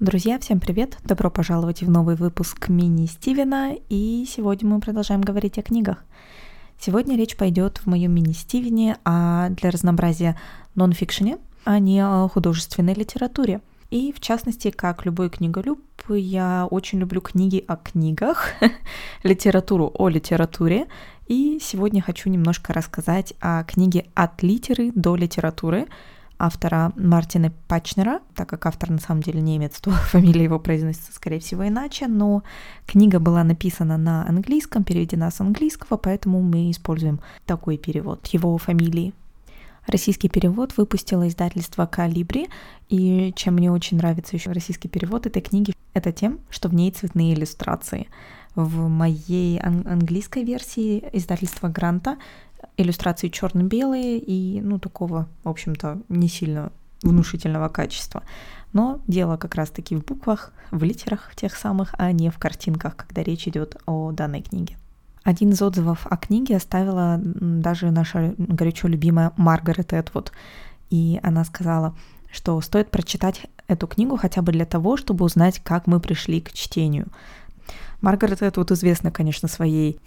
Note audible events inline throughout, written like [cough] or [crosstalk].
Друзья, всем привет! Добро пожаловать в новый выпуск мини Стивена, и сегодня мы продолжаем говорить о книгах. Сегодня речь пойдет в моем мини Стивене а для разнообразия нон-фикшене, а не о художественной литературе. И в частности, как любой книголюб, я очень люблю книги о книгах, [laughs] литературу о литературе. И сегодня хочу немножко рассказать о книге «От литеры до литературы», автора Мартина Пачнера, так как автор на самом деле немец, то [laughs] фамилия его произносится, скорее всего, иначе, но книга была написана на английском, переведена с английского, поэтому мы используем такой перевод его фамилии. Российский перевод выпустило издательство «Калибри», и чем мне очень нравится еще российский перевод этой книги, это тем, что в ней цветные иллюстрации. В моей ан- английской версии издательства Гранта иллюстрации черно-белые и, ну, такого, в общем-то, не сильно внушительного качества. Но дело как раз-таки в буквах, в литерах тех самых, а не в картинках, когда речь идет о данной книге. Один из отзывов о книге оставила даже наша горячо любимая Маргарет Этвуд. И она сказала, что стоит прочитать эту книгу хотя бы для того, чтобы узнать, как мы пришли к чтению. Маргарет это вот известна, конечно, своей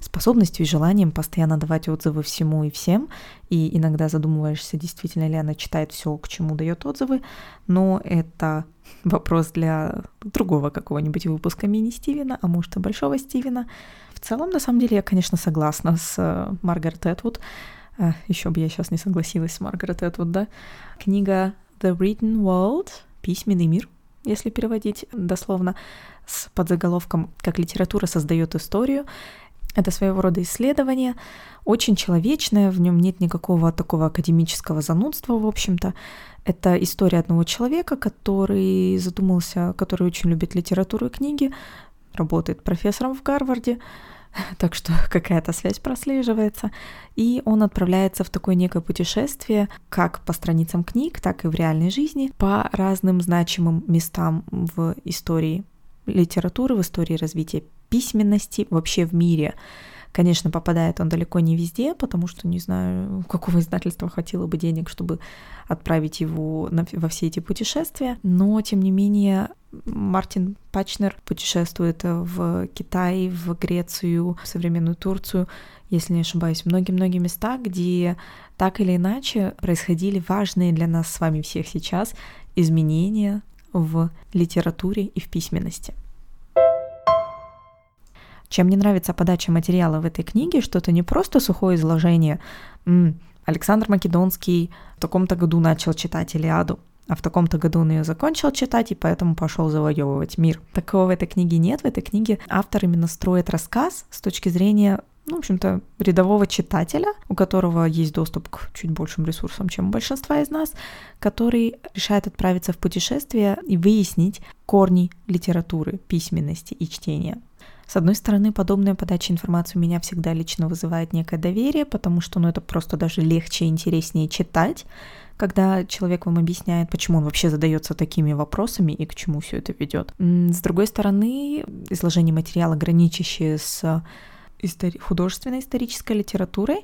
способностью и желанием постоянно давать отзывы всему и всем, и иногда задумываешься, действительно ли она читает все, к чему дает отзывы, но это [laughs] вопрос для другого какого-нибудь выпуска мини-Стивена, а может и большого Стивена. В целом, на самом деле, я, конечно, согласна с э, Маргарет Этвуд. А, еще бы я сейчас не согласилась с Маргарет Этвуд, да? Книга The Written World, письменный мир, если переводить дословно, с подзаголовком «Как литература создает историю». Это своего рода исследование, очень человечное, в нем нет никакого такого академического занудства, в общем-то. Это история одного человека, который задумался, который очень любит литературу и книги, работает профессором в Гарварде, [laughs] так что [laughs] какая-то связь прослеживается. И он отправляется в такое некое путешествие, как по страницам книг, так и в реальной жизни, по разным значимым местам в истории литературы, в истории развития письменности вообще в мире. Конечно, попадает он далеко не везде, потому что не знаю, [laughs] какого издательства хватило бы денег, чтобы отправить его на, во все эти путешествия. Но, тем не менее, Мартин Пачнер путешествует в Китай, в Грецию, в современную Турцию, если не ошибаюсь, многие-многие места, где так или иначе происходили важные для нас с вами всех сейчас изменения в литературе и в письменности. Чем мне нравится подача материала в этой книге, что это не просто сухое изложение. Александр Македонский в таком-то году начал читать Илиаду, а в таком-то году он ее закончил читать и поэтому пошел завоевывать мир. Такого в этой книге нет. В этой книге автор именно строит рассказ с точки зрения ну, в общем-то, рядового читателя, у которого есть доступ к чуть большим ресурсам, чем у большинства из нас, который решает отправиться в путешествие и выяснить корни литературы, письменности и чтения. С одной стороны, подобная подача информации у меня всегда лично вызывает некое доверие, потому что ну, это просто даже легче и интереснее читать, когда человек вам объясняет, почему он вообще задается такими вопросами и к чему все это ведет. С другой стороны, изложение материала, граничащее с истори- художественной исторической литературой,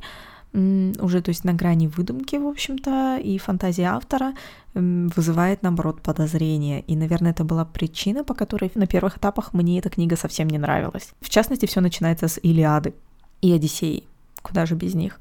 уже, то есть на грани выдумки, в общем-то, и фантазии автора вызывает, наоборот, подозрение. И, наверное, это была причина, по которой на первых этапах мне эта книга совсем не нравилась. В частности, все начинается с Илиады и Одиссеи. Куда же без них?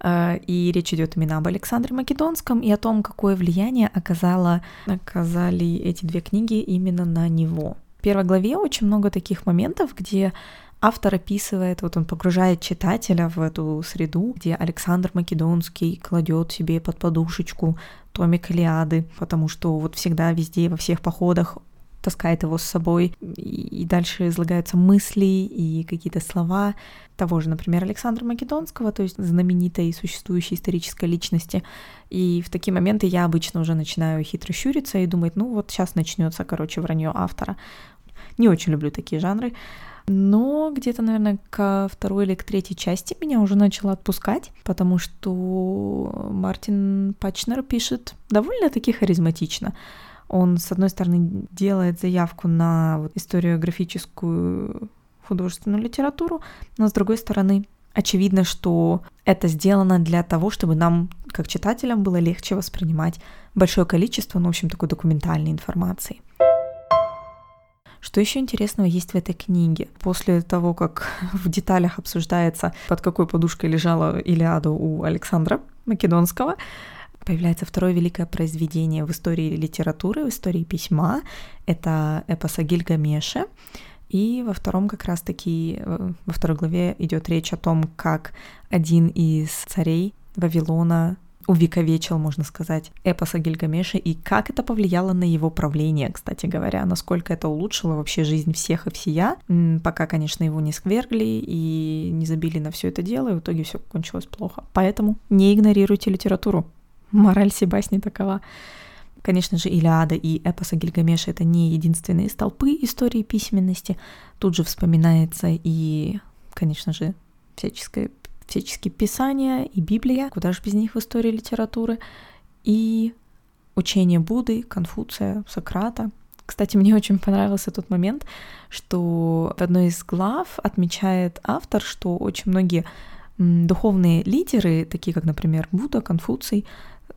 А, и речь идет именно об Александре Македонском и о том, какое влияние оказало, оказали эти две книги именно на него. Первой главе очень много таких моментов, где автор описывает, вот он погружает читателя в эту среду, где Александр Македонский кладет себе под подушечку томик Илиады, потому что вот всегда везде, во всех походах таскает его с собой, и дальше излагаются мысли и какие-то слова того же, например, Александра Македонского, то есть знаменитой и существующей исторической личности. И в такие моменты я обычно уже начинаю хитро щуриться и думать, ну вот сейчас начнется, короче, вранье автора. Не очень люблю такие жанры. Но где-то, наверное, ко второй или к третьей части меня уже начало отпускать, потому что Мартин Пачнер пишет довольно-таки харизматично. Он, с одной стороны, делает заявку на вот историографическую художественную литературу, но с другой стороны, очевидно, что это сделано для того, чтобы нам, как читателям, было легче воспринимать большое количество, ну, в общем, такой документальной информации. Что еще интересного есть в этой книге? После того, как [laughs] в деталях обсуждается, под какой подушкой лежала Илиада у Александра Македонского, появляется второе великое произведение в истории литературы, в истории письма. Это эпос о Гильгамеше. И во втором как раз-таки, э, во второй главе идет речь о том, как один из царей Вавилона увековечил, можно сказать, эпоса Гильгамеша и как это повлияло на его правление, кстати говоря, насколько это улучшило вообще жизнь всех и всея, пока, конечно, его не свергли и не забили на все это дело, и в итоге все кончилось плохо. Поэтому не игнорируйте литературу. Мораль Себасни такова. Конечно же, Илиада и эпоса Гильгамеша — это не единственные столпы истории письменности. Тут же вспоминается и, конечно же, всяческое всяческие писания и Библия, куда же без них в истории литературы, и учение Будды, Конфуция, Сократа. Кстати, мне очень понравился тот момент, что в одной из глав отмечает автор, что очень многие духовные лидеры, такие как, например, Будда, Конфуций,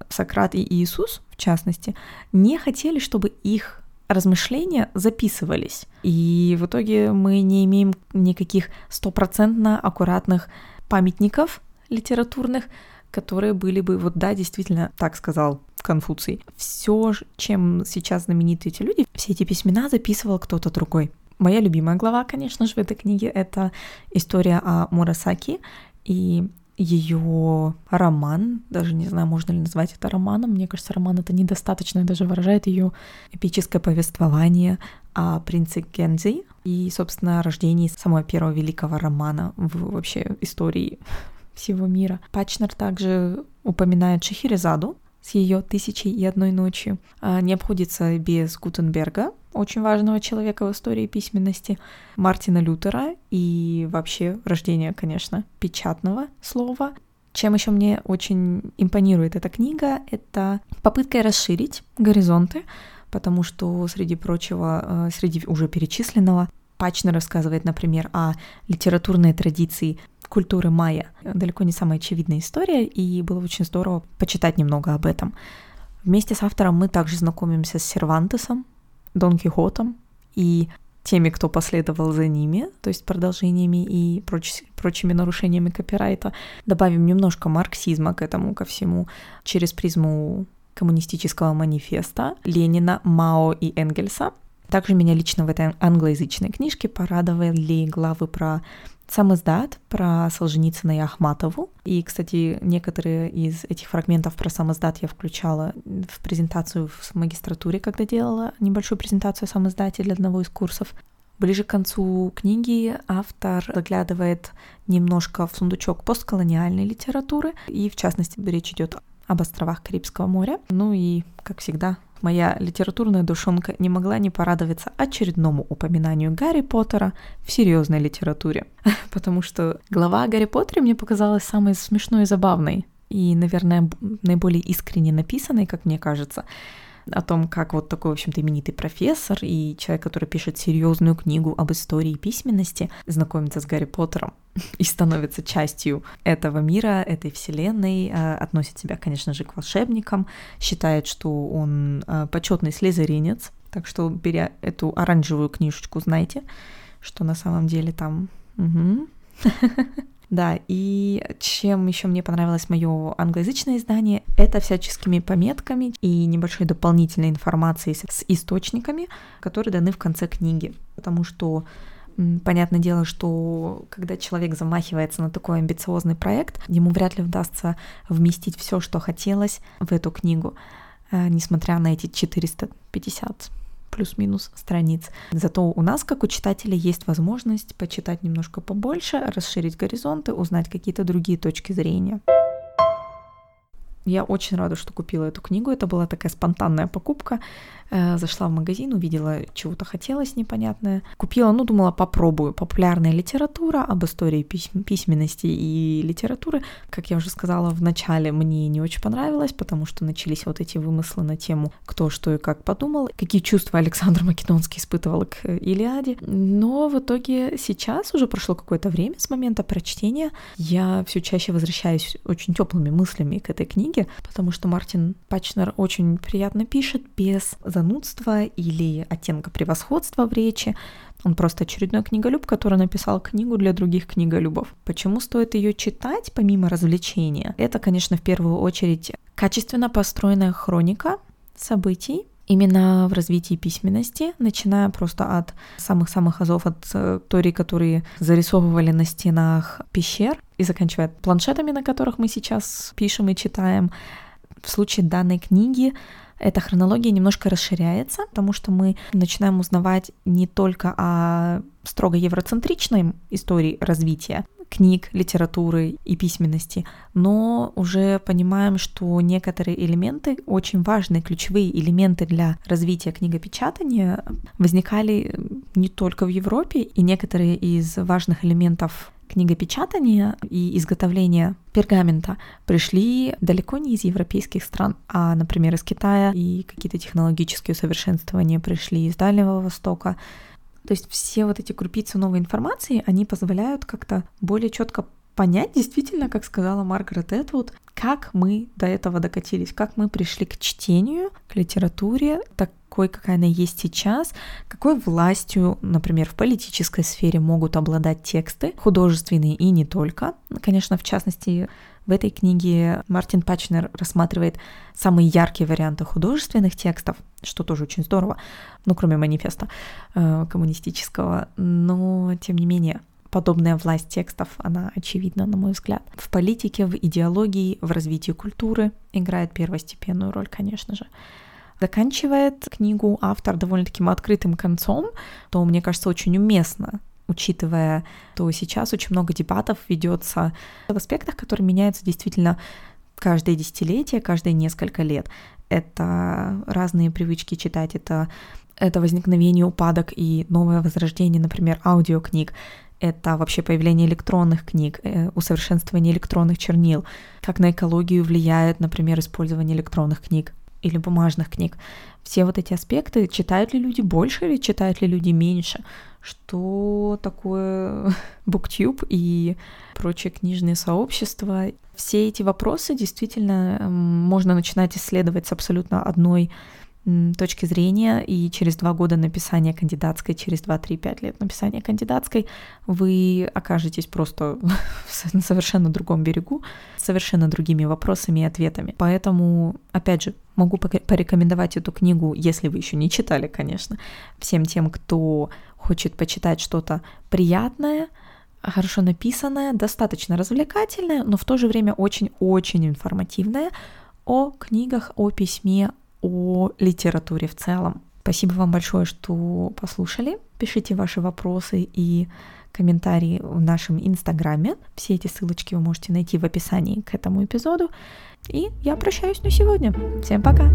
Сократ и Иисус, в частности, не хотели, чтобы их размышления записывались. И в итоге мы не имеем никаких стопроцентно аккуратных памятников литературных, которые были бы, вот да, действительно, так сказал Конфуций. Все, чем сейчас знамениты эти люди, все эти письмена записывал кто-то другой. Моя любимая глава, конечно же, в этой книге это история о Мурасаки и ее роман, даже не знаю, можно ли назвать это романом, мне кажется, роман это недостаточно даже выражает ее эпическое повествование о принце Гензи и, собственно, рождении самого первого великого романа в вообще истории [laughs] всего мира. Пачнер также упоминает Шахерезаду с ее «Тысячей и одной ночью». А, не обходится без Гутенберга, очень важного человека в истории письменности, Мартина Лютера и вообще рождение, конечно, печатного слова. Чем еще мне очень импонирует эта книга, это попытка расширить горизонты, потому что, среди прочего, э, среди уже перечисленного, Пачно рассказывает, например, о литературной традиции культуры майя. Далеко не самая очевидная история, и было очень здорово почитать немного об этом. Вместе с автором мы также знакомимся с Сервантесом, Дон Кихотом и теми, кто последовал за ними, то есть продолжениями и проч, прочими нарушениями копирайта. Добавим немножко марксизма к этому, ко всему, через призму коммунистического манифеста Ленина, Мао и Энгельса. Также меня лично в этой англоязычной книжке порадовали главы про сам издат про Солженицына и Ахматову. И, кстати, некоторые из этих фрагментов про сам издат я включала в презентацию в магистратуре, когда делала небольшую презентацию о сам издате для одного из курсов. Ближе к концу книги автор заглядывает немножко в сундучок постколониальной литературы, и в частности речь идет об островах Карибского моря. Ну и, как всегда, моя литературная душонка не могла не порадоваться очередному упоминанию Гарри Поттера в серьезной литературе. [laughs] Потому что глава о Гарри Поттере мне показалась самой смешной и забавной. И, наверное, наиболее искренне написанной, как мне кажется о том, как вот такой, в общем-то, именитый профессор и человек, который пишет серьезную книгу об истории письменности, знакомится с Гарри Поттером [laughs] и становится частью этого мира, этой вселенной, э, относит себя, конечно же, к волшебникам, считает, что он э, почетный слезаринец, так что, беря эту оранжевую книжечку, знаете, что на самом деле там... Угу. [laughs] Да, и чем еще мне понравилось мое англоязычное издание, это всяческими пометками и небольшой дополнительной информацией с источниками, которые даны в конце книги. Потому что Понятное дело, что когда человек замахивается на такой амбициозный проект, ему вряд ли удастся вместить все, что хотелось в эту книгу, э, несмотря на эти 450 плюс-минус страниц. Зато у нас, как у читателя, есть возможность почитать немножко побольше, расширить горизонты, узнать какие-то другие точки зрения. Я очень рада, что купила эту книгу. Это была такая спонтанная покупка. Э, зашла в магазин, увидела чего-то хотелось непонятное. Купила, ну, думала, попробую. Популярная литература об истории письм- письменности и литературы. Как я уже сказала в начале, мне не очень понравилось, потому что начались вот эти вымыслы на тему, кто что и как подумал, какие чувства Александр Македонский испытывал к Илиаде. Но в итоге сейчас уже прошло какое-то время с момента прочтения. Я все чаще возвращаюсь очень теплыми мыслями к этой книге, потому что Мартин Пачнер очень приятно пишет, без занудства или оттенка превосходства в речи. Он просто очередной книголюб, который написал книгу для других книголюбов. Почему стоит ее читать, помимо развлечения? Это, конечно, в первую очередь качественно построенная хроника событий, именно в развитии письменности, начиная просто от самых-самых азов, от историй, которые зарисовывали на стенах пещер, и заканчивая планшетами, на которых мы сейчас пишем и читаем. В случае данной книги эта хронология немножко расширяется, потому что мы начинаем узнавать не только о строго евроцентричной истории развития книг, литературы и письменности, но уже понимаем, что некоторые элементы, очень важные ключевые элементы для развития книгопечатания, возникали не только в Европе, и некоторые из важных элементов книгопечатания и изготовления пергамента пришли далеко не из европейских стран, а, например, из Китая, и какие-то технологические усовершенствования пришли из Дальнего Востока. То есть все вот эти крупицы новой информации, они позволяют как-то более четко понять действительно, как сказала Маргарет Этвуд, как мы до этого докатились, как мы пришли к чтению, к литературе, такой, какая она есть сейчас, какой властью, например, в политической сфере могут обладать тексты, художественные и не только. Конечно, в частности, в этой книге Мартин Пачнер рассматривает самые яркие варианты художественных текстов, что тоже очень здорово, ну, кроме манифеста э, коммунистического, но, тем не менее, подобная власть текстов, она очевидна, на мой взгляд. В политике, в идеологии, в развитии культуры играет первостепенную роль, конечно же. Заканчивает книгу автор довольно-таки открытым концом, то, мне кажется, очень уместно учитывая, то сейчас очень много дебатов ведется в аспектах, которые меняются действительно каждое десятилетие, каждые несколько лет. Это разные привычки читать, это, это возникновение упадок и новое возрождение, например, аудиокниг, это вообще появление электронных книг, э, усовершенствование электронных чернил, как на экологию влияет, например, использование электронных книг или бумажных книг. Все вот эти аспекты, читают ли люди больше или читают ли люди меньше, что такое [laughs] BookTube и прочие книжные сообщества. Все эти вопросы действительно можно начинать исследовать с абсолютно одной точки зрения, и через два года написания кандидатской, через 2-3-5 лет написания кандидатской, вы окажетесь просто [laughs] на совершенно другом берегу, совершенно другими вопросами и ответами. Поэтому, опять же, могу порекомендовать эту книгу, если вы еще не читали, конечно, всем тем, кто хочет почитать что-то приятное, хорошо написанное, достаточно развлекательное, но в то же время очень-очень информативное о книгах, о письме, о литературе в целом. Спасибо вам большое, что послушали. Пишите ваши вопросы и комментарии в нашем инстаграме. Все эти ссылочки вы можете найти в описании к этому эпизоду. И я прощаюсь на сегодня. Всем пока!